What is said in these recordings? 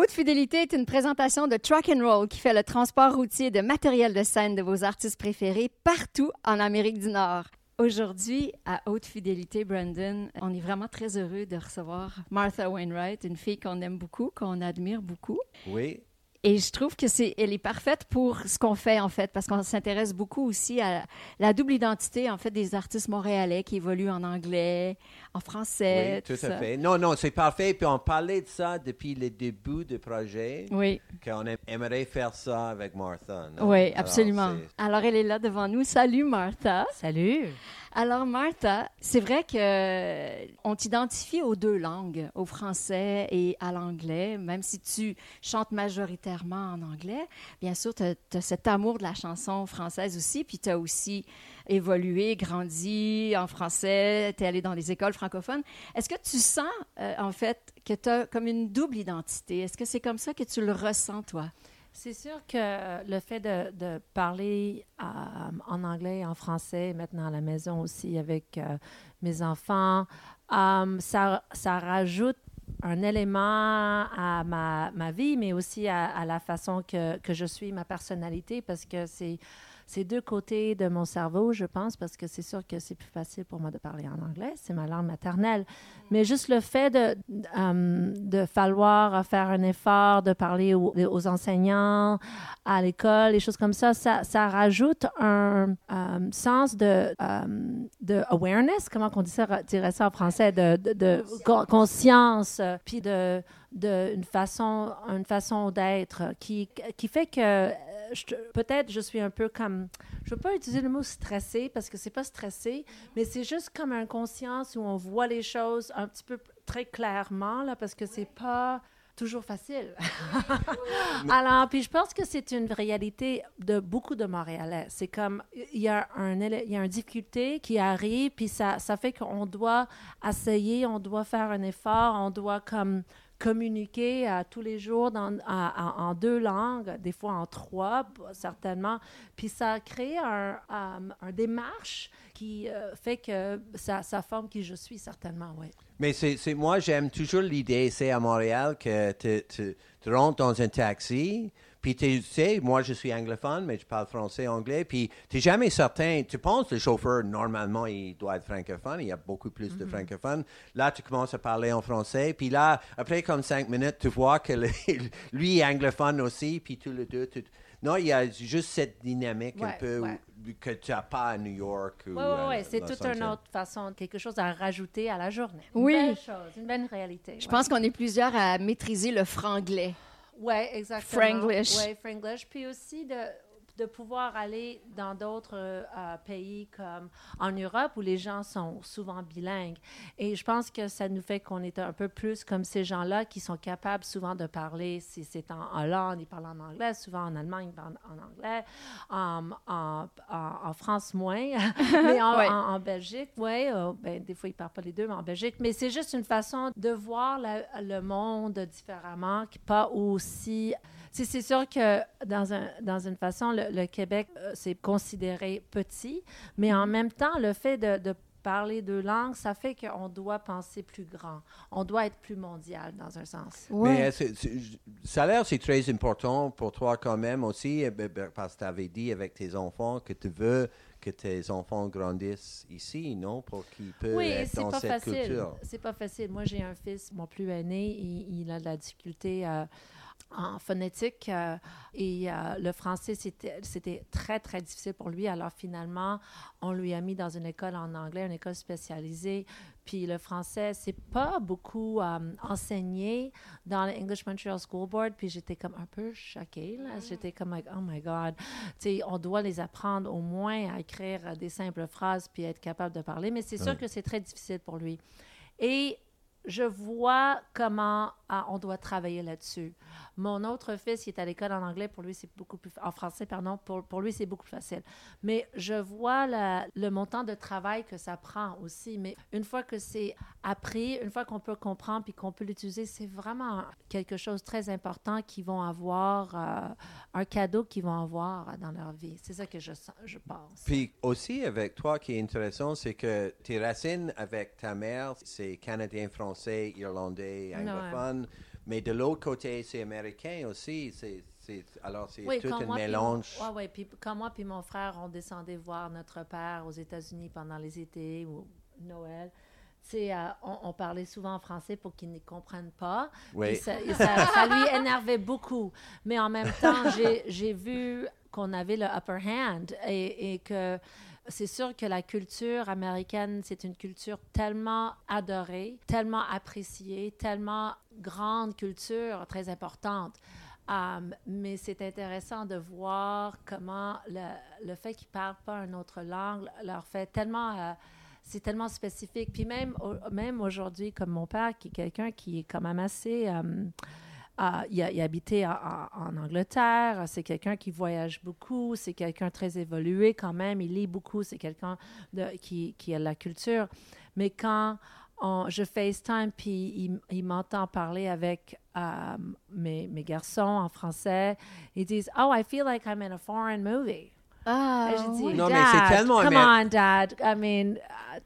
Haute Fidélité est une présentation de Truck and Roll qui fait le transport routier de matériel de scène de vos artistes préférés partout en Amérique du Nord. Aujourd'hui, à Haute Fidélité, Brandon, on est vraiment très heureux de recevoir Martha Wainwright, une fille qu'on aime beaucoup, qu'on admire beaucoup. Oui. Et je trouve que c'est, elle est parfaite pour ce qu'on fait en fait, parce qu'on s'intéresse beaucoup aussi à la double identité en fait des artistes montréalais qui évoluent en anglais, en français. Oui, tout, à ça. fait. Non, non, c'est parfait. Puis on parlait de ça depuis le début du projet, Oui, qu'on aim- aimerait faire ça avec Martha. non? oui, absolument. Alors elle est là devant nous. Salut Martha. Salut! Alors, Martha, c'est vrai que euh, t'identifie aux deux langues, au français et à l'anglais, même si tu chantes majoritairement en anglais. Bien sûr, tu as, cet amour de la chanson française aussi, puis tu as aussi évolué, grandi en français, tu es allé dans les écoles francophones. Est-ce que tu sens, euh, en fait, que tu as comme une double identité? Est-ce que c'est comme ça que tu le ressens, toi? C'est sûr que le fait de, parler euh, en anglais en français, maintenant à la maison aussi avec euh, mes enfants, euh, ça, ça rajoute un élément à ma, ma vie, mais aussi à, à la façon que, que je suis, ma personnalité, parce que c'est c'est deux côtés de mon cerveau, je pense, parce que c'est sûr que c'est plus facile pour moi de parler en anglais, c'est ma langue maternelle. Mais juste le fait de, euh, de falloir faire un effort, de parler aux, aux enseignants, à l'école, les choses comme ça, ça, ça rajoute un euh, sens de, euh, de awareness, comment on dit ça, dirait ça en français, de, de, de con- conscience, puis de, de une façon, une façon d'être qui, qui fait que peut-être je suis un peu comme, je veux pas utiliser le mot stressé parce que c'est pas stressé, mais c'est juste comme une conscience où on voit les choses un petit peu très clairement là parce que c'est pas toujours facile. Alors, puis je pense que c'est une réalité de beaucoup de Montréalais. C'est comme, il y a un, il y a une difficulté qui arrive, puis ça, ça fait qu'on doit essayer, on doit faire un effort, on doit comme communiquer tous les jours en deux langues, des fois en trois, certainement. Puis ça crée un, euh, un démarche qui euh, fait que ça, ça forme qui je suis, certainement, oui. Mais c'est, moi, j'aime toujours l'idée, c'est à Montréal, que tu rentres dans un taxi, puis tu sais, moi, je suis anglophone, mais je parle français, anglais, puis tu n'es jamais certain. Tu penses que le chauffeur, normalement, il doit être francophone, il y a beaucoup plus de francophones. Là, tu commences à parler en français, puis là, après comme cinq minutes, tu vois que le- lui est anglophone aussi, puis tous les deux, tu- non, il y a juste cette dynamique un Ouais, peu ouais. que tu n'as pas à New York. ou Oui, oui, à oui. C'est toute une autre façon, quelque chose à rajouter à la journée. Oui. Une belle chose, une belle réalité. Je pense qu'on est plusieurs à maîtriser le franglais. Oui, exactement. Franglish. Oui, Franglish. Puis aussi de, de pouvoir aller dans d'autres euh, euh, pays comme en Europe où les gens sont souvent bilingues. Et je pense que ça nous fait qu'on est un peu plus comme ces gens-là qui sont capables souvent de parler, si c'est en Hollande, ils parlent en anglais, souvent en Allemagne, ils parlent en anglais, en, en, en- en France moins, mais en, Ouais. en- en Belgique, oui, ben, des fois ils ne parlent pas les deux, mais en Belgique. Mais c'est juste une façon de voir la- le monde différemment, qui pas aussi c'est c'est sûr que dans, un, dans une façon, le, le Québec, euh, c'est considéré petit, mais en même temps, le fait de, de parler deux langues, ça fait qu'on doit penser plus grand. On doit être plus mondial dans un sens. Mais euh, c'est- c'est- ça a l'air c'est très important pour toi quand même aussi, euh, ben, ben, parce que tu avais dit avec tes enfants que tu veux que tes enfants grandissent ici, non? Pour qu'ils peuvent Oui, être c'est dans pas cette facile. culture. C'est pas facile. Moi, j'ai un fils, mon plus aîné, il, il a de la difficulté euh, en phonétique euh, et euh, le français, c'était c'était très, très difficile pour lui. Alors finalement, on lui a mis dans une école en anglais, une école spécialisée. Puis le français, c'est pas beaucoup euh, enseigné dans le English Montreal School Board. Puis j'étais comme un peu choquée. là. J'étais comme, like, oh my God. Tu sais, on doit les apprendre au moins à écrire euh, des simples phrases puis être capable de parler. Mais c'est sûr Ouais. que c'est très difficile pour lui. Et je vois comment ah, on doit travailler là-dessus. Mon autre fils, il est à l'école en anglais, pour lui, c'est beaucoup plus... En français, pardon, pour, lui, c'est beaucoup plus facile. Mais je vois le montant de travail que ça prend aussi. Mais une fois que c'est appris, une fois qu'on peut comprendre puis qu'on peut l'utiliser, c'est vraiment quelque chose de très important qu'ils vont avoir, euh, un cadeau qu'ils vont avoir dans leur vie. C'est ça que je, je pense. Puis aussi avec toi, qui est intéressant, c'est que tes racines avec ta mère, c'est canadien, français, irlandais, Ouais. anglophone. Mais de l'autre côté, c'est américain aussi. C'est, alors, c'est Oui, tout un mélange. ouais, ouais, puis quand moi puis mon frère, on descendait voir notre père aux États-Unis pendant les étés ou Noël. euh, on, on parlait souvent en français pour qu'il ne comprenne pas. Oui. Ça, et ça- ça lui énervait beaucoup. Mais en même temps, j'ai- j'ai vu qu'on avait le upper hand et, et que c'est sûr que la culture américaine, c'est une culture tellement adorée, tellement appréciée, tellement grande culture, très importante. Um, mais c'est intéressant de voir comment le, fait qu'ils ne parlent pas une autre langue leur fait tellement... euh, c'est tellement spécifique. Puis même, même aujourd'hui, comme mon père, qui est quelqu'un qui est quand même assez... euh, il, a, habité en, Angleterre, c'est quelqu'un qui voyage beaucoup, c'est quelqu'un très évolué quand même, il lit beaucoup, c'est quelqu'un qui, qui a la culture. Mais quand je FaceTime, puis il, il m'entend parler avec euh, mes, mes garçons en français, ils disent « Oh, I feel like I'm in a foreign movie ». Ah, dis, oui. Non, mais c'est tellement come on, Dad. I mean,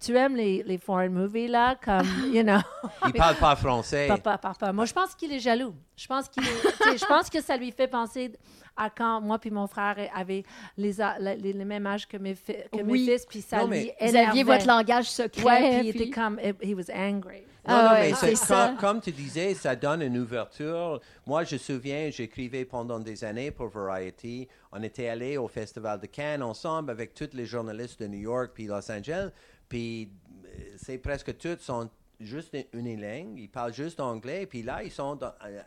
tu aimes les, les foreign movies, là, comme, you know. Il parle pas français. Papa, papa. Moi, je pense qu'il est jaloux. Je pense qu'il est- je pense que ça lui fait penser à quand moi puis mon frère avaient les, les, les mêmes âges que mes, fi- que mes Oui. fils, puis ça Non, lui mais- Vous aviez votre langage secret. Ouais, puis il était comme, he was angry. Non, Ah non, ouais, mais comme tu disais, ça donne une ouverture. Moi, je me souviens, j'écrivais pendant des années pour Variety. On était allés au Festival de Cannes ensemble avec tous les journalistes de New York puis Los Angeles. Puis euh, c'est presque tous sont juste unilingues. Ils parlent juste anglais. Puis là, ils sont dans- euh,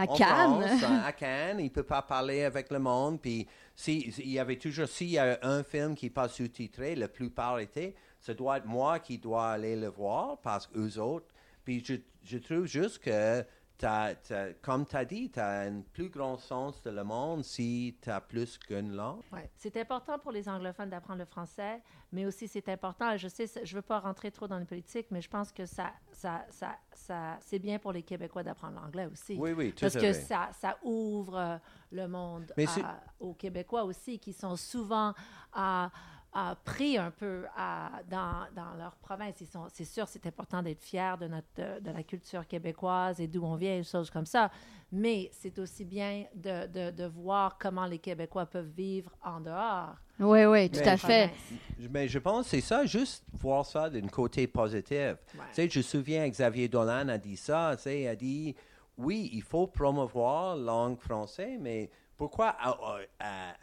À en Cannes. France, à Cannes. Ils ne peuvent pas parler avec le monde. Puis si, il y avait toujours, s'il y a un film qui n'est pas sous-titré, la plupart étaient, ce doit être moi qui dois aller le voir parce qu'eux autres. Puis je, je trouve juste que, t'as- t'as- comme tu as dit, tu as un plus grand sens de le monde si tu as plus qu'une langue. Ouais. C'est important pour les anglophones d'apprendre le français, mais aussi c'est important, je sais, je ne veux pas rentrer trop dans les politiques, mais je pense que ça, ça, ça, ça, c'est bien pour les Québécois d'apprendre l'anglais aussi. Oui, oui, tout Parce que ça, ça ouvre le monde à- aux Québécois aussi, qui sont souvent à- à pris un peu à- dans, dans leur province. Ils sont, c'est sûr, c'est important d'être fier de, notre, de, de la culture québécoise et d'où on vient, des choses comme ça. Mais c'est aussi bien de, de, de voir comment les Québécois peuvent vivre en dehors. Oui, oui, tout Mais- à fait. Mais je pense que c'est ça, juste voir ça d'un côté positif. Ouais. Tu sais, je me souviens, Xavier Dolan a dit ça, tu sais, il a dit, oui, il faut promouvoir la langue française, mais pourquoi euh, euh,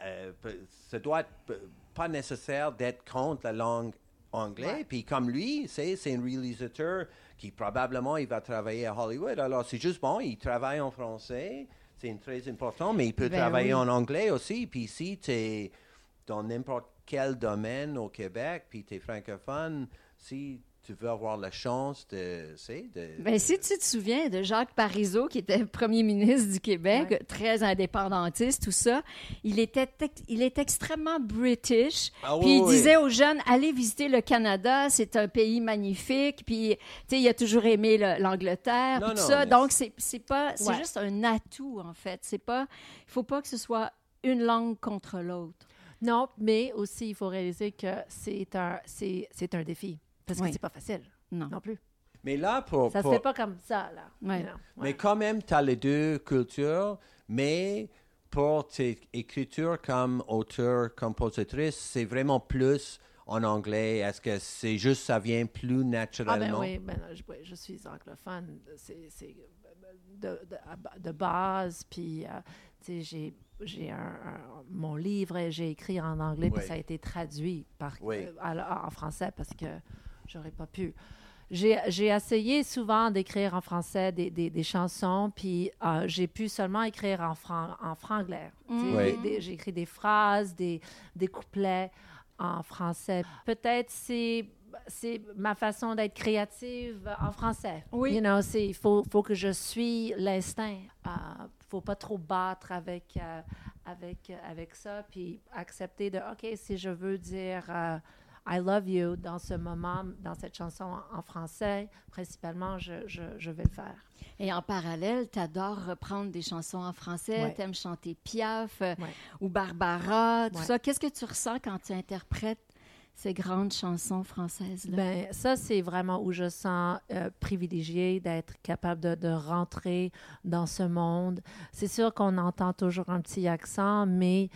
euh, euh, ça doit être pas nécessaire d'être contre la langue anglaise. Puis comme lui, c'est c'est un réalisateur qui probablement il va travailler à Hollywood. Alors c'est juste bon, il travaille en français, c'est très important, mais il peut Ben travailler oui. en anglais aussi. Puis si tu es dans n'importe quel domaine au Québec, puis tu es francophone, si tu veux avoir la chance de... c'est de Ben, si tu te souviens de Jacques Parizeau, qui était premier ministre du Québec, Ouais. très indépendantiste, tout ça, il était, il est extrêmement british. Ah puis oui, il oui. disait aux jeunes, allez visiter le Canada, c'est un pays magnifique. Puis, tu sais, il a toujours aimé le- l'Angleterre, tout non, ça. mais Donc, c'est c'est pas, c'est Ouais. juste un atout, en fait. C'est pas, il faut pas que ce soit une langue contre l'autre. Non, mais aussi, il faut réaliser que c'est un, c'est, c'est un défi. Parce que Oui. c'est pas facile Non. non plus. Mais là, pour... Ça se pour- fait pas comme ça, là. Ouais. Mais quand même, tu as les deux cultures, mais pour tes écritures comme auteur, compositrice, c'est vraiment plus en anglais. Est-ce que c'est juste, ça vient plus Ah ben naturellement? oui, ben, je, oui, je suis anglophone, c'est c'est de, de, de base, puis euh, tu sais, j'ai j'ai un, un- mon livre, j'ai écrit en anglais, puis Oui. ça a été traduit par, Oui. euh, à- en français parce que j'aurais pas pu. J'ai essayé souvent d'écrire en français des, des, des chansons, puis euh, j'ai pu seulement écrire en, fran, en franglais. Oui. J'ai écrit des phrases, des, des couplets en français. Peut-être c'est c'est ma façon d'être créative en français. Oui. You know, c'est il faut faut que je suis l'instinct. Euh, faut pas trop battre avec euh, avec avec ça puis accepter de OK, si je veux dire euh, I love you dans ce moment, dans cette chanson en, français, principalement, je, je, je vais le faire. Et en parallèle, tu adores reprendre des chansons en français, Ouais. tu aimes chanter Piaf euh, Ouais. ou Barbara, tout Ouais. ça. Qu'est-ce que tu ressens quand tu interprètes ces grandes chansons françaises-là? Ben, ça, c'est vraiment où je sens euh, privilégiée d'être capable de, de rentrer dans ce monde. C'est sûr qu'on entend toujours un petit accent, mais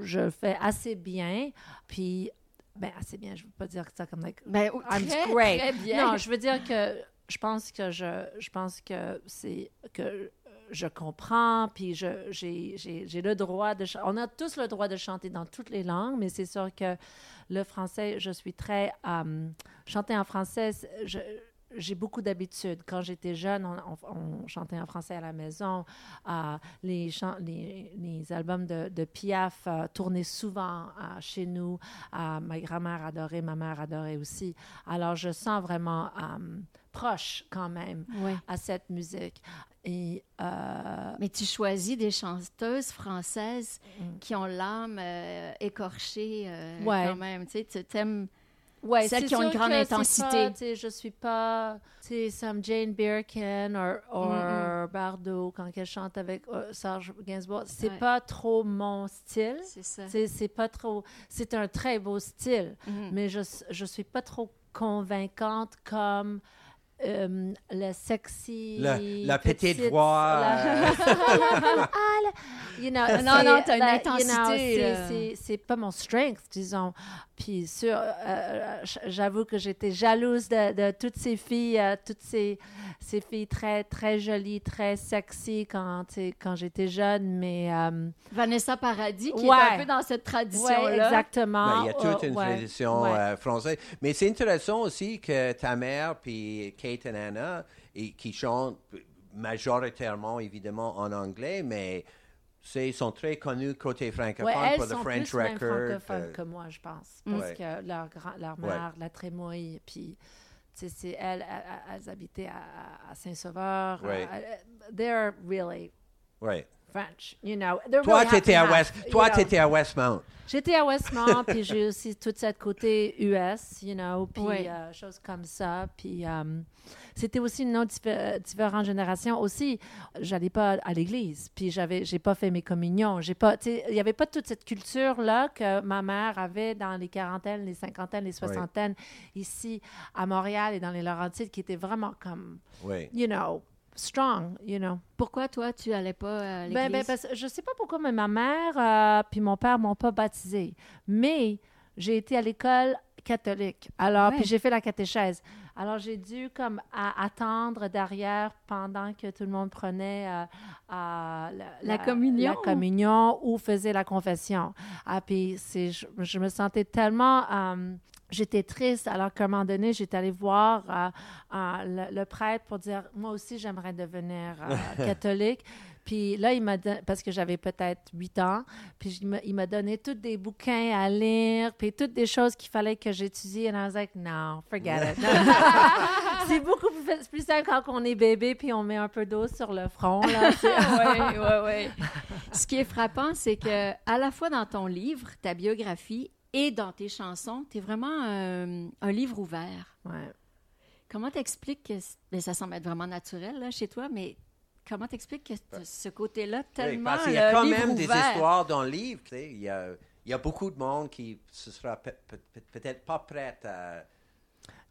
je le fais assez bien. Puis, ben, assez bien, je ne veux pas dire ça comme... Like, Ben, I'm très, great. très bien. Non, je veux dire que je pense que je, je pense que c'est que je comprends, puis je, j'ai, j'ai, j'ai le droit de ch- On a tous le droit de chanter dans toutes les langues, mais c'est sûr que le français, je suis très... euh, chanter en français, je- j'ai beaucoup d'habitude. Quand j'étais jeune, on, on- on chantait en français à la maison. Euh, les, chants- les, les albums de, de Piaf euh, tournaient souvent euh, chez nous. Ma grand-mère adorait, ma mère adorait aussi. Alors, je sens vraiment proche quand même à cette musique. Et euh, Mais tu choisis des chanteuses françaises Mm. qui ont l'âme euh, écorchée euh, Ouais. quand même. Tu sais, tu t'aimes... ouais, Celles qui ont une grande intensité. pas, je suis pas, Jane Birkin ou Mm, Bardot quand elle chante avec euh, Serge Gainsbourg. C'est Ouais. pas trop mon style. C'est C'est pas trop. C'est un très beau style, Mhm. mais je je suis pas trop convaincante comme euh, le sexy. La- la petite voix, la- Ah, la- you know, Non, c'est- non, t'as une la- intensité, c'est- pas mon strength, disons. Puis sur, euh, euh, j'avoue que j'étais jalouse de, de toutes ces filles, euh, toutes ces, ces filles très très jolies, très sexy quand quand j'étais jeune, mais euh, Vanessa Paradis, qui Ouais. est un peu dans cette ouais, tradition-là. exactement. Ben, il y a toute une ouais. tradition ouais. euh, française. Mais c'est intéressant aussi que ta mère puis Kate et Anna, et, qui chantent majoritairement, évidemment, en anglais, mais c'est- ils sont très connus côté francophone Ouais, elles pour le sont French plus Record. francophones euh, que moi, je pense. Mm. Parce Ouais. que leur, grand, leur Ouais. mère, la Trémouille, puis c'est elles, elles, elles habitaient à, à Saint-Sauveur. Ouais. Euh, they're really ouais. French, you know. They're Toi, really tu étais à West, toi, you know. t'étais à Westmount. J'étais à Westmont, puis j'ai aussi tout cette côté US, you know, puis Ouais. euh, choses comme ça. Puis euh, c'était aussi une autre diffé- différente génération. Aussi, j'allais pas à l'église, puis j'avais, j'ai pas fait mes communions. J'ai pas, tu sais, il y avait pas toute cette culture-là que ma mère avait dans les quarantaines, les cinquantaines, les soixantaines, ici à Montréal et dans les Laurentides, qui étaient vraiment comme, Oui. you know, strong, you know. Pourquoi, toi, tu allais pas à l'église? Ben, ben, parce je sais pas pourquoi, mais ma mère euh, puis mon père m'ont pas baptisée. Mais j'ai été à l'école catholique. Alors, Ouais. puis j'ai fait la catéchèse. Alors, j'ai dû comme à- attendre derrière pendant que tout le monde prenait euh, La communion? la communion ou faisait la confession. Ah, puis je, je me sentais tellement... euh, J'étais triste, alors qu'à un moment donné, j'étais allée voir euh, euh, le, le prêtre pour dire, moi aussi, j'aimerais devenir euh, catholique. Puis là, il m'a don- parce que j'avais peut-être 8 ans, puis il m'a- donné tous des bouquins à lire, puis toutes des choses qu'il fallait que j'étudie. Et I was like, no, forget it. c'est beaucoup plus, plus simple quand on est bébé, puis on met un peu d'eau sur le front. Là. Oui, oui, oui. Ce qui est frappant, c'est que à la fois dans ton livre, ta biographie, et dans tes chansons, tu es vraiment euh, un livre ouvert. Ouais. Comment t'expliques que... ben, ça semble être vraiment naturel là, chez toi, mais comment t'expliques que t- ce côté-là, Oui, tellement parce qu'il y a le quand même des histoires dans le livre. tu sais. Il y a, il y a beaucoup de monde qui ne sera pe- pe- pe- peut-être pas prête à.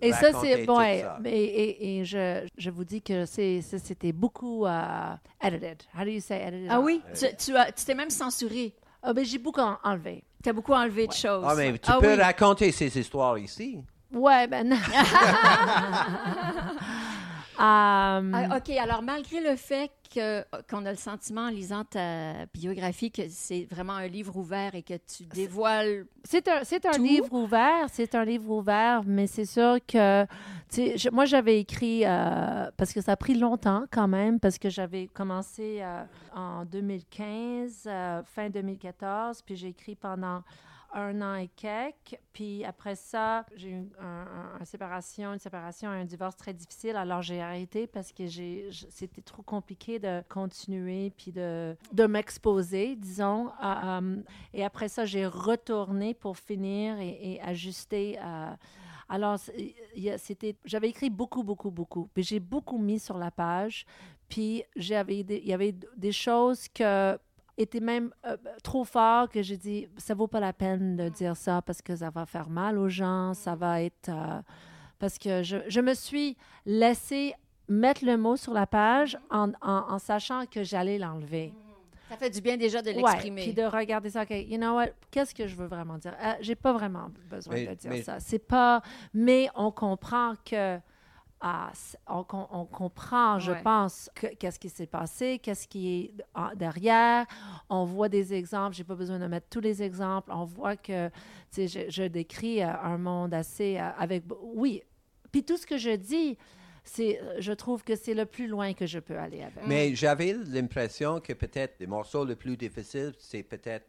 Et ça, raconter c'est tout bon. ça. Et, et, et je, je vous dis que c'est, ça, c'était beaucoup euh, edited. How do you say edited? Ah oui, tu, tu as- tu t'es même censuré. Ah, ben, j'ai beaucoup en- enlevé. Tu as beaucoup enlevé de choses. Ah, mais tu Ah peux oui. raconter ces histoires ici. Ouais, ben non. Um, Ah, OK, alors malgré le fait qu'on a le sentiment en lisant ta biographie que c'est vraiment un livre ouvert et que tu dévoiles... C'est un, c'est un livre ouvert, c'est un livre ouvert, mais c'est sûr que, je- moi j'avais écrit, euh, parce que ça a pris longtemps quand même, parce que j'avais commencé euh, en 2015, euh, fin 2014, puis j'ai écrit pendant un an et quelques, puis après ça, j'ai eu un, un- une séparation, une séparation, un divorce très difficile, alors j'ai arrêté parce que j'ai, c'était trop compliqué de continuer, puis de, de m'exposer, disons. à, euh, et après ça, j'ai retourné pour finir et, ajuster. euh, alors, c'était, j'avais écrit beaucoup, beaucoup, beaucoup. Puis j'ai beaucoup mis sur la page. Puis j'avais il y avait des choses que était même euh, trop fort que j'ai dit ça vaut pas la peine de dire ça parce que ça va faire mal aux gens, ça va être euh, parce que je, je me suis laissé mettre le mot sur la page en, en- en sachant que j'allais l'enlever. Ça fait du bien déjà de Ouais, l'exprimer. puis de regarder ça, OK, you know what, qu'est-ce que je veux vraiment dire? Euh, J'ai pas vraiment besoin Mais- de dire mais- ça. C'est pas... Mais on comprend que... ah, on, com- on comprend, je Ouais. pense, que- qu'est-ce qui s'est passé, qu'est-ce qui est en- derrière. On voit des exemples. J'ai pas besoin de mettre tous les exemples. On voit que, tu sais, je, je décris euh, un monde assez euh, avec, oui. Puis tout ce que je dis, c'est, je trouve que c'est le plus loin que je peux aller avec. Mais j'avais l'impression que peut-être les morceaux les plus difficiles, c'est peut-être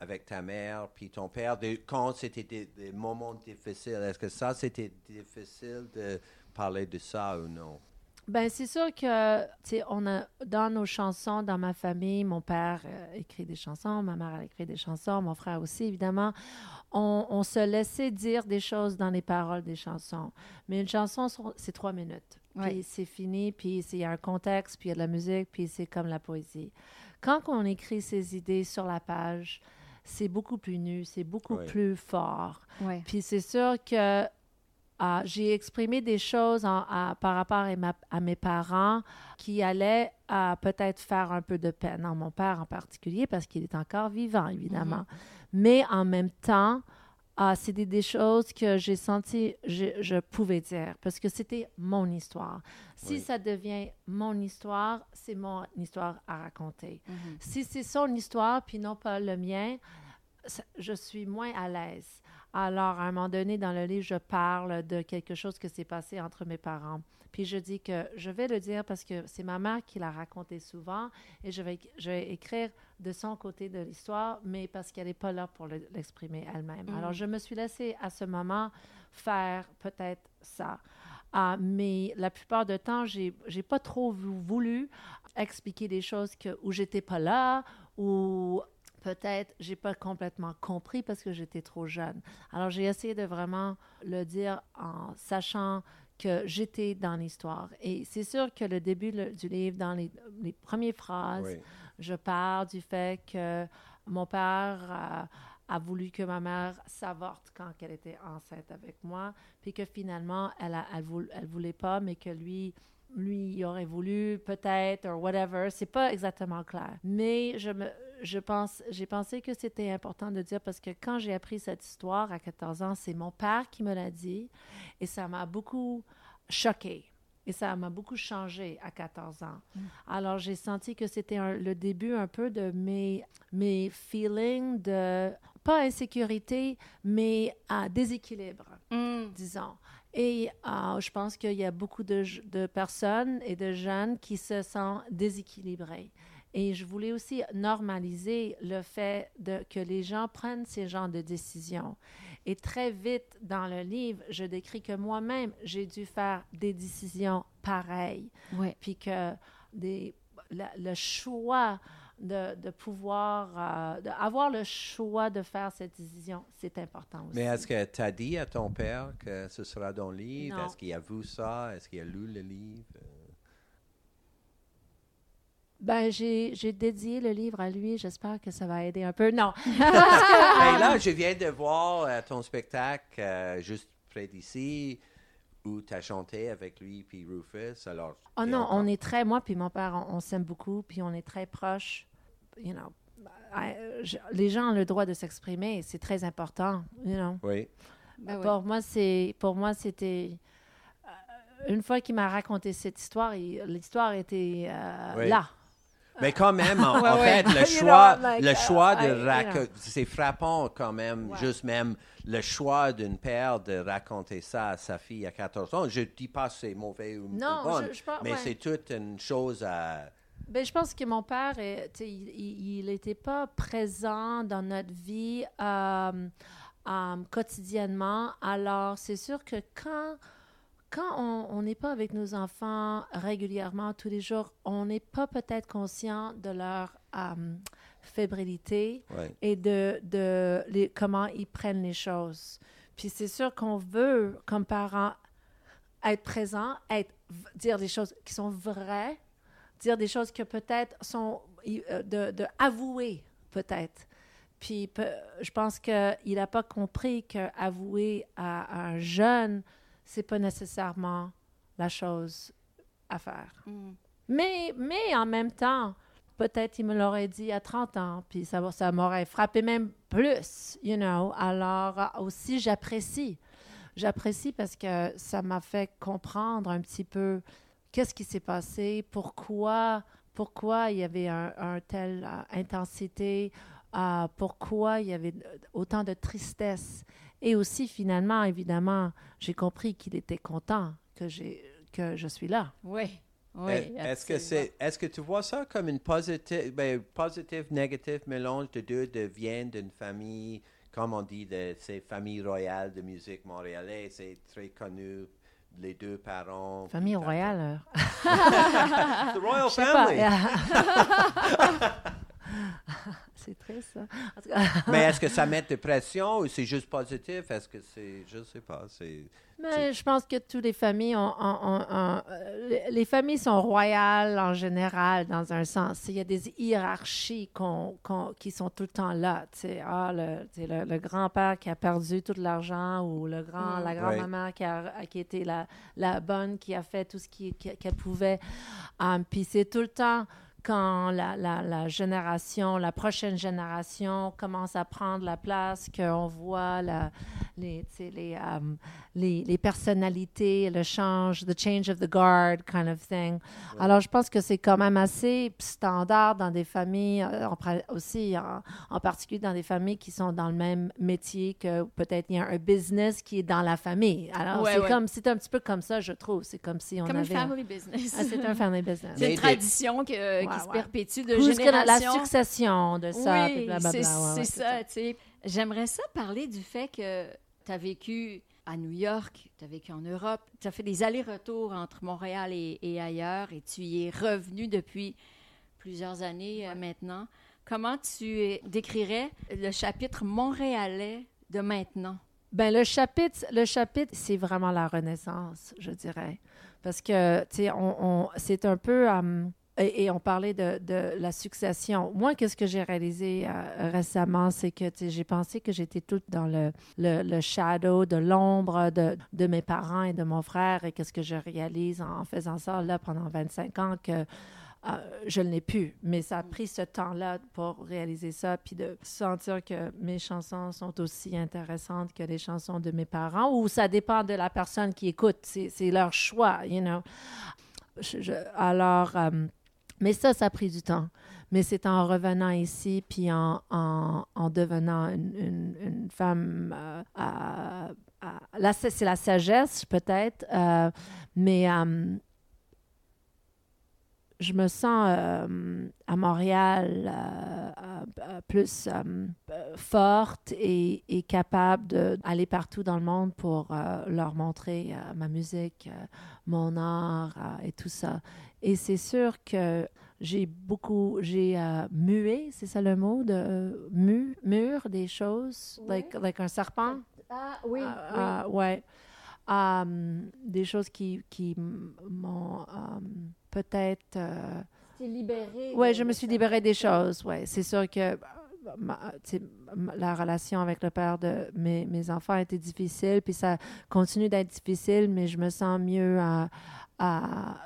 avec ta mère puis ton père, de, quand c'était des, des moments difficiles. Est-ce que ça, c'était difficile de parler de ça ou non? Ben c'est sûr que tu sais on a dans nos chansons dans ma famille mon père euh, écrit des chansons ma mère elle écrit des chansons mon frère aussi évidemment on, on se laissait dire des choses dans les paroles des chansons mais une chanson c'est trois minutes Ouais. puis c'est fini puis c'est- il y a un contexte puis il y a de la musique puis c'est comme la poésie quand on écrit ses idées sur la page c'est beaucoup plus nu c'est beaucoup Ouais. plus fort Ouais. puis c'est sûr que j'ai exprimé des choses en- par rapport à, ma- à mes parents qui allaient peut-être faire un peu de peine, en mon père en particulier, parce qu'il est encore vivant, évidemment. Mais en même temps, ah, c'est des, des choses que j'ai senti, je, je pouvais dire, parce que c'était mon histoire. Si Oui. ça devient mon histoire, c'est mon histoire à raconter. Mhm. Si c'est son histoire, puis non pas le mien, ça- je suis moins à l'aise. Alors, à un moment donné, dans le livre, je parle de quelque chose qui s'est passé entre mes parents. Puis je dis que je vais le dire parce que c'est ma mère qui l'a raconté souvent et je vais, je vais écrire de son côté de l'histoire, mais parce qu'elle n'est pas là pour le- l'exprimer elle-même. Mhm. Alors, je me suis laissée à ce moment faire peut-être ça. Ah, mais la plupart du temps, j'ai j'ai pas trop vou- voulu expliquer des choses que, où j'étais pas là ou peut-être j'ai pas complètement compris parce que j'étais trop jeune. Alors j'ai essayé de vraiment le dire en sachant que j'étais dans l'histoire. Et c'est sûr que le début le- du livre, dans les, les premières phrases, Oui. je parle du fait que mon père a voulu que ma mère s'avorte quand elle était enceinte avec moi, puis que finalement, elle a, elle, voul- elle voulait pas, mais que lui, lui, il aurait voulu peut-être, ou whatever. C'est pas exactement clair. Mais je me, je pense, j'ai pensé que c'était important de dire parce que quand j'ai appris cette histoire à 14 ans, c'est mon père qui me l'a dit et ça m'a beaucoup choquée. Et ça m'a beaucoup changé à 14 ans. Alors, j'ai senti que c'était le début un peu de mes, mes feelings de, pas insécurité, mais à déséquilibre, Mm. disons. Et euh, je pense qu'il y a beaucoup de, de personnes et de jeunes qui se sentent déséquilibrés. Et je voulais aussi normaliser le fait de, que les gens prennent ces genres de décisions. Et très vite dans le livre, je décris que moi-même, j'ai dû faire des décisions pareilles Ouais. puis que des, la- le choix de, de pouvoir, euh, de avoir le choix de faire cette décision, c'est important aussi. Mais est-ce que tu as dit à ton père que ce sera dans le livre? Est-ce qu'il a vu ça? Est-ce qu'il a lu le livre? Ben, j'ai j'ai dédié le livre à lui. J'espère que ça va aider un peu. Non. Hey, là, je viens de voir euh, ton spectacle euh, juste près d'ici où tu as chanté avec lui puis Rufus. Alors, Oh non, encore- on est très, moi puis mon père, on, on s'aime beaucoup, puis on est très proches. You know, euh, je- les gens ont le droit de s'exprimer, c'est très important. You know. Oui. Ben oui. Pour moi, c'est pour moi c'était euh, une fois qu'il m'a raconté cette histoire, l'histoire était euh, Oui. là. Mais quand même, en, fait, le choix, know, like, le uh, choix de raconter, c'est frappant quand même, Ouais. juste même le choix d'une père de raconter ça à sa fille à 14 ans. Je dis pas c'est mauvais ou, ou Non, bon, je- je pense- mais ouais. c'est toute une chose à... Ben, je pense que mon père, est- il n'était pas présent dans notre vie euh, euh, quotidiennement. Alors, c'est sûr que quand, quand on n'est pas avec nos enfants régulièrement, tous les jours, on n'est pas peut-être conscient de leur euh, fébrilité Ouais. et de, de les- comment ils prennent les choses. Puis c'est sûr qu'on veut, comme parents, être présent, être, dire des choses qui sont vraies, dire des choses que peut-être sont euh, de, de avouer peut-être. Puis je pense qu'il n'a pas compris qu'avouer à un jeune, c'est pas nécessairement la chose à faire. Mm. Mais, mais en même temps, peut-être il me l'aurait dit à 30 ans, puis ça, ça m'aurait frappé même plus, you know. Alors aussi, j'apprécie. J'apprécie parce que ça m'a fait comprendre un petit peu qu'est-ce qui s'est passé, pourquoi, pourquoi il y avait un, un tel euh, intensité, euh, pourquoi il y avait autant de tristesse. Et aussi, finalement, évidemment, j'ai compris qu'il était content que, j'ai, que je suis là. Oui. Oui. Est- Est-ce que c'est, est-ce que tu vois ça comme une positive, ben, positive, négative mélange de deux de viennent d'une famille, comme on dit, de ces familles royales de musique montréalais, c'est très connu, les deux parents. Famille royale. euh, The Royal pas. Family. ça. Mais est-ce que ça met de pression ou c'est juste positif? Est-ce que c'est, je sais pas, c'est... Mais je pense que toutes les familles ont, ont- ont- ont- euh, les- les familles sont royales en général, dans un sens. Il y a des hiérarchies qu'on- qu'on- qui sont tout le temps là. Tu sais, ah, le, grand-père qui a perdu tout l'argent ou le grand, Mm. la grand-maman qui, a, qui était la, la bonne, qui a fait tout ce qui- qui- qu'elle pouvait. Um, Puis c'est tout le temps quand la, la- la génération, la prochaine génération commence à prendre la place, qu'on voit la, les, les, um, les, les personnalités, le change, the change of the guard kind of thing. Alors, je pense que c'est quand même assez standard dans des familles, euh, en aussi en, en particulier dans des familles qui sont dans le même métier que peut-être il y a un business qui est dans la famille. Alors, Ouais, c'est ouais. comme, c'est un petit peu comme ça, je trouve. C'est comme si on Comme avait... family business. Ah, c'est un family business. C'est une tradition que- Qui se perpétue de la, succession de ça, oui, c'est ouais, ça, tu sais. J'aimerais ça parler du fait que tu as vécu à New York, tu as vécu en Europe, tu as fait des allers-retours entre Montréal et, et ailleurs et tu y es revenu depuis plusieurs années euh, maintenant. Comment tu décrirais le chapitre montréalais de maintenant? Ben, le chapitre, le chapitre, c'est vraiment la renaissance, je dirais. Parce que, tu sais, on, on- c'est un peu... euh, et, et on parlait de, de la succession. Moi, qu'est-ce que j'ai réalisé euh, récemment, c'est que j'ai pensé que j'étais toute dans le, le, le shadow, de l'ombre de, de mes parents et de mon frère. Et qu'est-ce que je réalise en, en faisant ça là pendant 25 ans que euh, je ne l'ai plus. Mais ça a pris ce temps-là pour réaliser ça, puis de sentir que mes chansons sont aussi intéressantes que les chansons de mes parents, ou ça dépend de la personne qui écoute. C'est c'est leur choix, you know. Je- je- alors, euh, mais ça, ça a pris du temps. Mais c'est en revenant ici, puis en, en, en devenant une, une- femme. euh, à- là, c'est c'est la sagesse, peut-être, euh, mais euh, je me sens euh, à Montréal euh, euh, plus euh, forte et, et capable d'aller partout dans le monde pour leur montrer ma musique, mon art et tout ça. Et c'est sûr que j'ai beaucoup, j'ai mué, c'est ça le mot, de mu, mûr des choses, Ouais. like, like un serpent? Ah oui, Ah, ah, ouais. Um, des choses qui, qui m'ont peut-être. euh, C'est libéré. ouais, je me suis libérée des choses. Ouais, c'est sûr que euh, ma- la relation avec le père de mes, mes enfants a été difficile, puis ça continue d'être difficile, mais je me sens mieux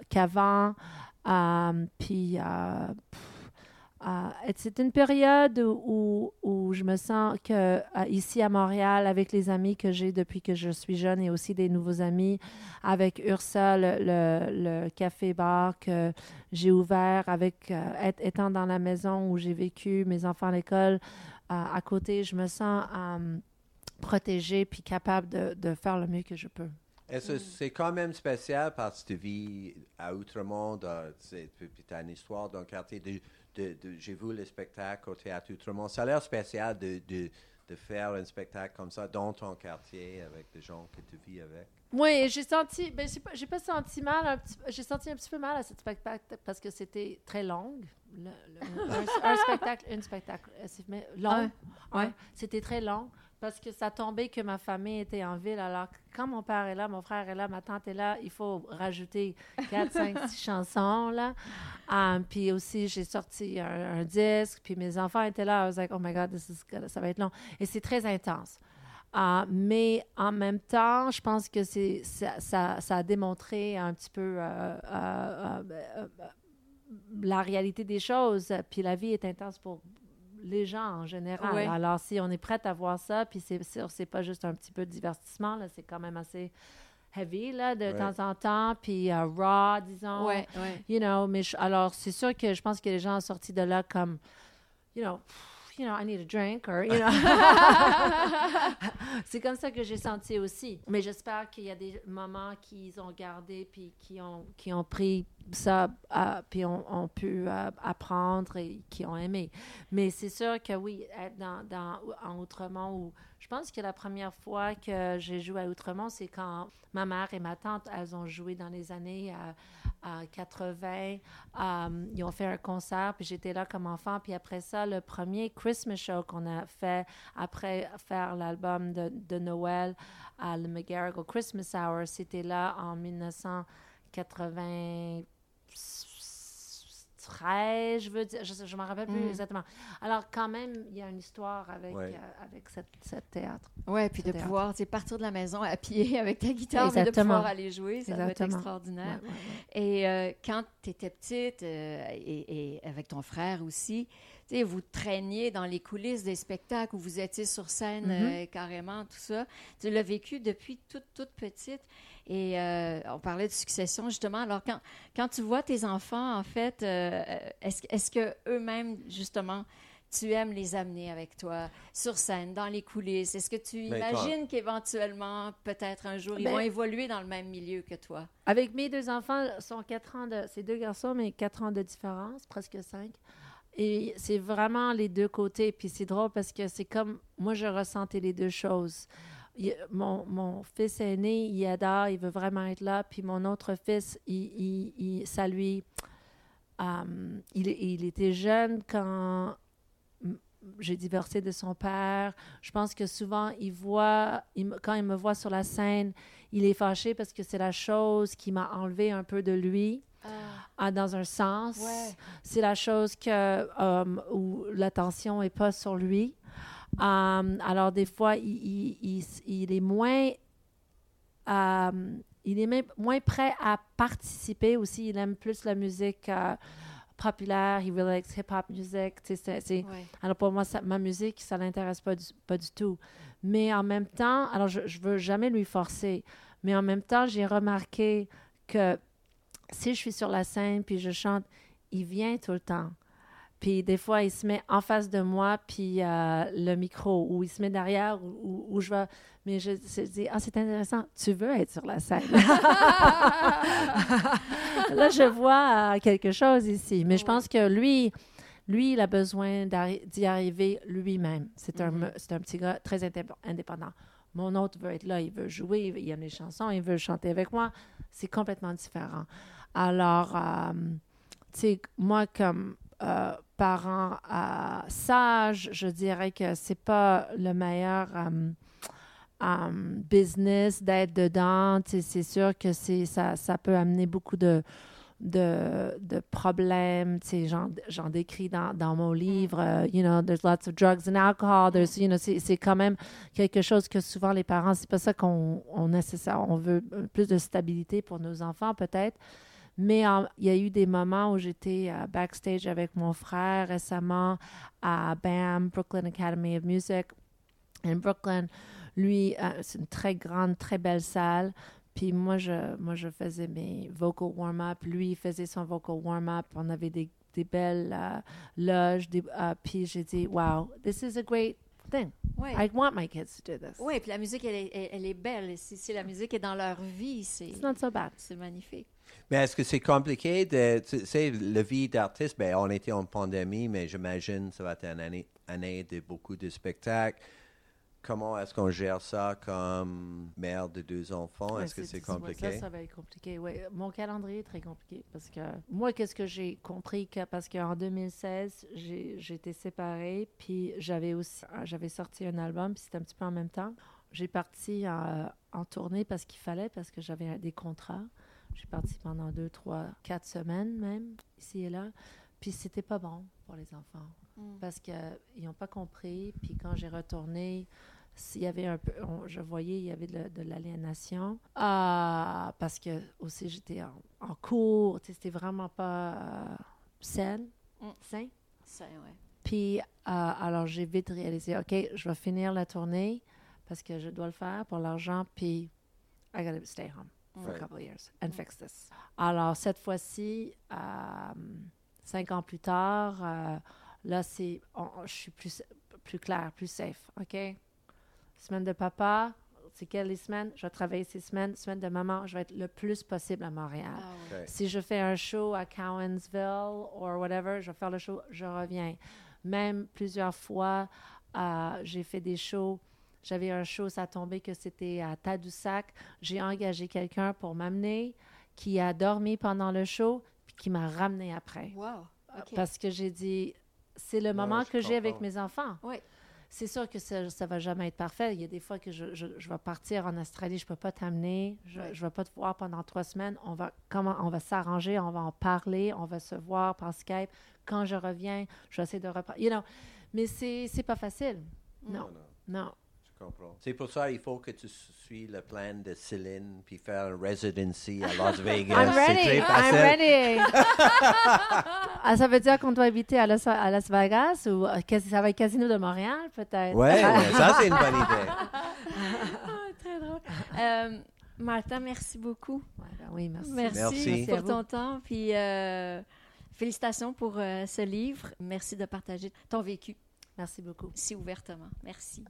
qu'avant. Um, puis. Et c'est une période où, où je me sens que euh, ici à Montréal, avec les amis que j'ai depuis que je suis jeune et aussi des nouveaux amis, avec Ursa, le, le- le café-bar que j'ai ouvert, avec euh, être- étant dans la maison où j'ai vécu, mes enfants à l'école, euh, à côté, je me sens euh, protégée puis capable de, de faire le mieux que je peux. Est-ce que c'est quand même spécial parce que tu vis à Outremont, puis tu as une histoire d'un quartier de, de- de- j'ai vu le spectacle au théâtre Outremont. Ça a l'air spécial de, de, de faire un spectacle comme ça dans ton quartier avec des gens que tu vis avec. Oui, j'ai senti, ben, j'ai pas, senti mal, un petit- j'ai senti un petit peu mal à ce spectacle parce que c'était très long. Le- le- un, un spectacle, un spectacle, euh, c'est mais long. Ouais. C'était très long. Parce que ça tombait que ma famille était en ville. Alors, quand mon père est là, mon frère est là, ma tante est là, il faut rajouter 4, 5, 6 chansons, là. Um, puis aussi, j'ai sorti un, un, disque, puis mes enfants étaient là. I was like, oh my God, this is good. ça va être long. Et c'est très intense. Uh, mais en même temps, je pense que c'est, ça, ça, ça, a démontré un petit peu euh, euh, euh, la réalité des choses. Puis la vie est intense pour les gens en général. Ouais. Alors, si on est prête à voir ça, puis c'est, c'est, c'est pas juste un petit peu de divertissement, là, c'est quand même assez heavy, là, de Ouais. temps en temps, puis euh, raw, disons. Ouais, ouais. You know, mais je- alors, c'est sûr que je pense que les gens sont sortis de là comme, you know, you know, I need a drink, or, you know. c'est comme ça que j'ai senti aussi. Mais j'espère qu'il y a des moments qu'ils ont gardé, puis qui ont, qui ont pris ça, puis ont, ont pu euh, apprendre et qui ont aimé. Mais c'est sûr que oui, dans, dans, en Outremont, où je pense que la première fois que j'ai joué à Outremont, c'est quand ma mère et ma tante, elles ont joué dans les années euh, euh, 80. Euh, ils ont fait un concert, puis j'étais là comme enfant. Puis après ça, le premier Christmas show qu'on a fait après faire l'album de, de Noël à le McGarrigle Christmas Hour, c'était là en 1993, je veux dire, je ne me rappelle plus Mm. exactement. Alors quand même, il y a une histoire avec, Ouais. euh, avec cette, cette théâtre. Ouais, puis de Théâtre. pouvoir tu sais, partir de la maison à pied avec ta guitare, mais de Exactement. pouvoir aller jouer, ça doit être Exactement. extraordinaire. Ouais, ouais, ouais. Et euh, quand tu étais petite, euh, et, et avec ton frère aussi, tu sais, vous traîniez dans les coulisses des spectacles où vous étiez sur scène Mhm. euh, carrément, tout ça. Tu l'as vécu depuis toute, toute petite. Et euh, on parlait de succession, justement. Alors, quand, quand tu vois tes enfants, en fait, euh, est-ce est que eux-mêmes, justement, tu aimes les amener avec toi sur scène, dans les coulisses? Est-ce que tu Mais toi- imagines qu'éventuellement, peut-être un jour, ils Ben- vont évoluer dans le même milieu que toi? Avec mes deux enfants, sont quatre ans de, c'est deux garçons, mais quatre ans de différence, presque cinq. Et c'est vraiment les deux côtés. Puis c'est drôle parce que c'est comme moi, je ressentais les deux choses. Il- mon, mon fils aîné, il adore, il veut vraiment être là. Puis mon autre fils, il, il- il- ça lui. euh, il, il était jeune quand j'ai divorcé de son père. Je pense que souvent, il voit, quand il me voit sur la scène, il est fâché parce que c'est la chose qui m'a enlevé un peu de lui, ah, dans un sens. Ouais. C'est la chose que, euh, où l'attention n'est pas sur lui. Euh, alors, des fois, il, il- il- il est moins. euh, il est même moins prêt à participer aussi. Il aime plus la musique euh, populaire. Il really likes hip-hop music. C'est- c'est- Ouais. alors pour moi, ça- ma musique, ça l'intéresse pas du, pas du tout. Mais en même temps, alors je, je veux jamais lui forcer, mais en même temps, j'ai remarqué que si je suis sur la scène puis je chante, il vient tout le temps. Puis des fois, il se met en face de moi, puis euh, le micro, ou il se met derrière, ou, ou- ou je vais... Mais je, je dis, ah, c'est intéressant, tu veux être sur la scène. Là, je vois euh, quelque chose ici. Mais je pense que lui, lui, il a besoin d'y arriver lui-même. C'est un, c'est un petit gars très indép- indépendant. Mon autre veut être là, il veut jouer, il aime les chansons, il veut chanter avec moi. C'est complètement différent. Alors, euh, tu sais, moi, comme euh, parent euh, sage, je dirais que c'est pas le meilleur euh, business d'être dedans. C'est sûr que c'est ça, ça peut amener beaucoup de de, de problèmes, j'en, j'en décris dans, dans mon livre, euh, you know, there's lots of drugs and alcohol, there's, you know, c'est, c'est quand même quelque chose que souvent les parents, c'est pas ça qu'on on nécessaire, on veut plus de stabilité pour nos enfants peut-être, mais il y a eu des moments où j'étais euh, backstage avec mon frère récemment à BAM, Brooklyn Academy of Music, in Brooklyn. Lui, euh, c'est une très grande, très belle salle. Puis moi, je, moi, je faisais mes vocal warm-up. Lui, il faisait son vocal warm-up. On avait des, des belles euh, loges. Des, euh, puis j'ai dit, wow, this is a great thing. Ouais. I want my kids to do this. Oui, puis la musique, elle est, elle est belle. Si, si la musique est dans leur vie, c'est It's not so bad. c'est magnifique. Mais est-ce que c'est compliqué de. Tu sais, la vie d'artiste, ben, on était en pandémie, mais j'imagine ça va être une année, année de beaucoup de spectacles. comment est-ce qu'on gère ça comme mère de deux enfants? Ouais, est-ce que c'est compliqué? Ça, ça va être compliqué. Ouais. Mon calendrier est très compliqué parce que moi, qu'est-ce que j'ai compris? Que, parce qu'en 2016, j'ai j'ai été séparée, puis j'avais aussi j'avais sorti un album, puis c'était un petit peu en même temps. J'ai parti en, en tournée parce qu'il fallait, parce que j'avais des contrats. J'ai parti pendant deux, trois, quatre semaines même, ici et là. Puis c'était pas bon pour les enfants Mm. parce qu'ils n'ont pas compris. Puis quand j'ai retourné, s'il y avait un peu, on- je voyais, il y avait de, de l'aliénation. Ah, parce que aussi j'étais en, en cours, c'était vraiment pas euh, sain, Mm. sain. Ça, ouais. Puis, euh, alors j'ai vite réalisé, OK, je vais finir la tournée parce que je dois le faire pour l'argent, puis I gotta stay home for a couple of years and fix this. Alors, cette fois-ci, euh, cinq ans plus tard, euh, là, c'est, on- je suis plus, plus claire, plus safe, OK? Semaine de papa, c'est quelles les semaines? Je vais travailler ces semaines. Semaine de maman, je vais être le plus possible à Montréal. Ah. Si je fais un show à Cowansville ou whatever, je vais faire le show, je reviens. Même plusieurs fois, euh, j'ai fait des shows. J'avais un show, ça a tombé que c'était à Tadoussac. J'ai engagé quelqu'un pour m'amener qui a dormi pendant le show puis qui m'a ramené après. Wow. Parce que j'ai dit, c'est le Ouais, moment que j'ai avec mes enfants. Oui. C'est sûr que ça ne va jamais être parfait. Il y a des fois que je, je, je vais partir en Australie, je ne peux pas t'amener, je ne Ouais. vais pas te voir pendant trois semaines. On va, comment, on va s'arranger, on va en parler, on va se voir par Skype. Quand je reviens, je vais essayer de reparler. You know, mais c'est pas facile. Non, non. non. Comprends. C'est pour ça qu'il faut que tu suis le plan de Céline puis faire un residency à Las Vegas. I'm C'est ready, très I'm facile. ready. ah, ça veut dire qu'on doit habiter à Las, à Las Vegas ou euh, ça va être Casino de Montréal, peut-être? Ouais, ouais, ça c'est une bonne idée. Ah, très drôle. Euh, Martha, merci beaucoup. Ben oui, merci. Merci, Merci. pour ton temps. Puis euh, félicitations pour euh, ce livre. Merci de partager ton vécu Merci beaucoup. si ouvertement. Merci.